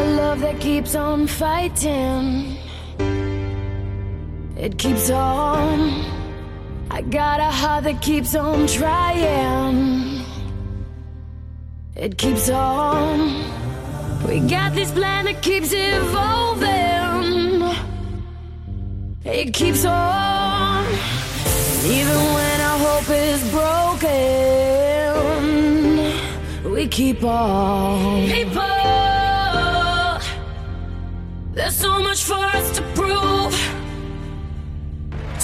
love that keeps on fighting. It keeps on. I got a heart that keeps on trying. It keeps on. We got this plan that keeps evolving. It keeps on. Even when our hope is broken, we keep on.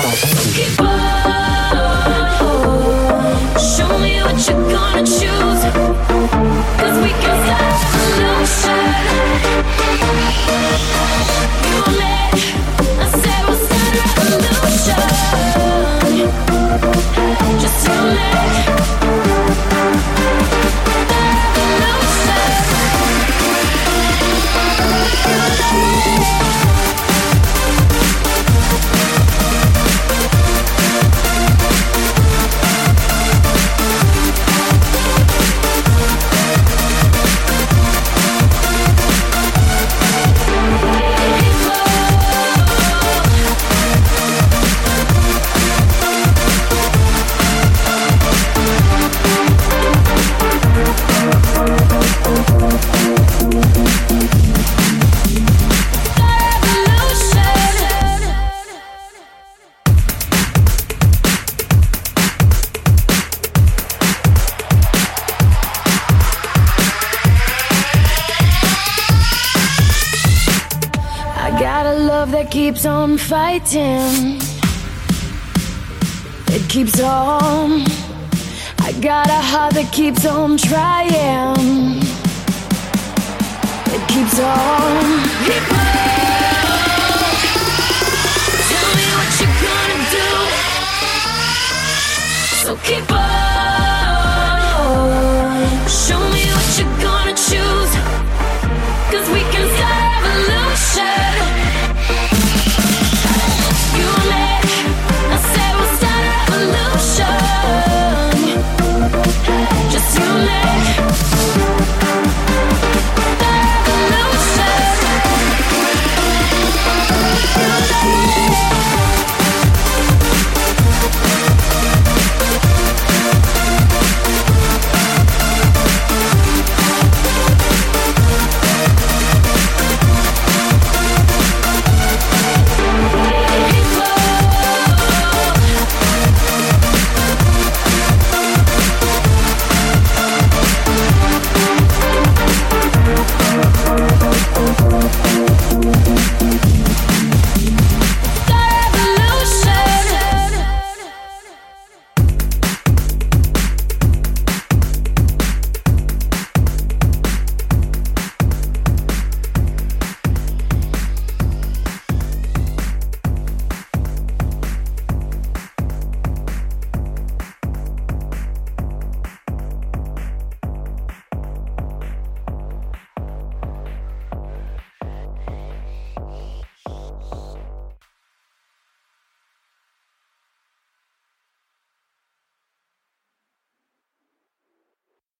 Keep on. Got a love that keeps on fighting. It keeps on. I got a heart that keeps on trying. It keeps on. Keep on. Tell me what you're gonna do. So keep on. Show me what you're gonna choose. Cause we can.